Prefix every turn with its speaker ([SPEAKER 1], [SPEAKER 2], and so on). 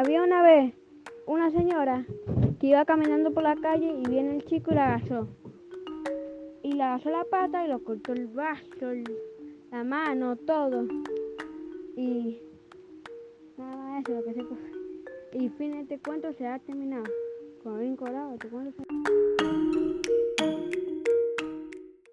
[SPEAKER 1] Había una vez una señora que iba caminando por la calle y viene el chico y la agasó. Y le agasó la pata y lo cortó el brazo, la mano, todo. Y nada más eso, lo que se puede. Y fin de este cuento se ha terminado. Con un colado, te cuento se-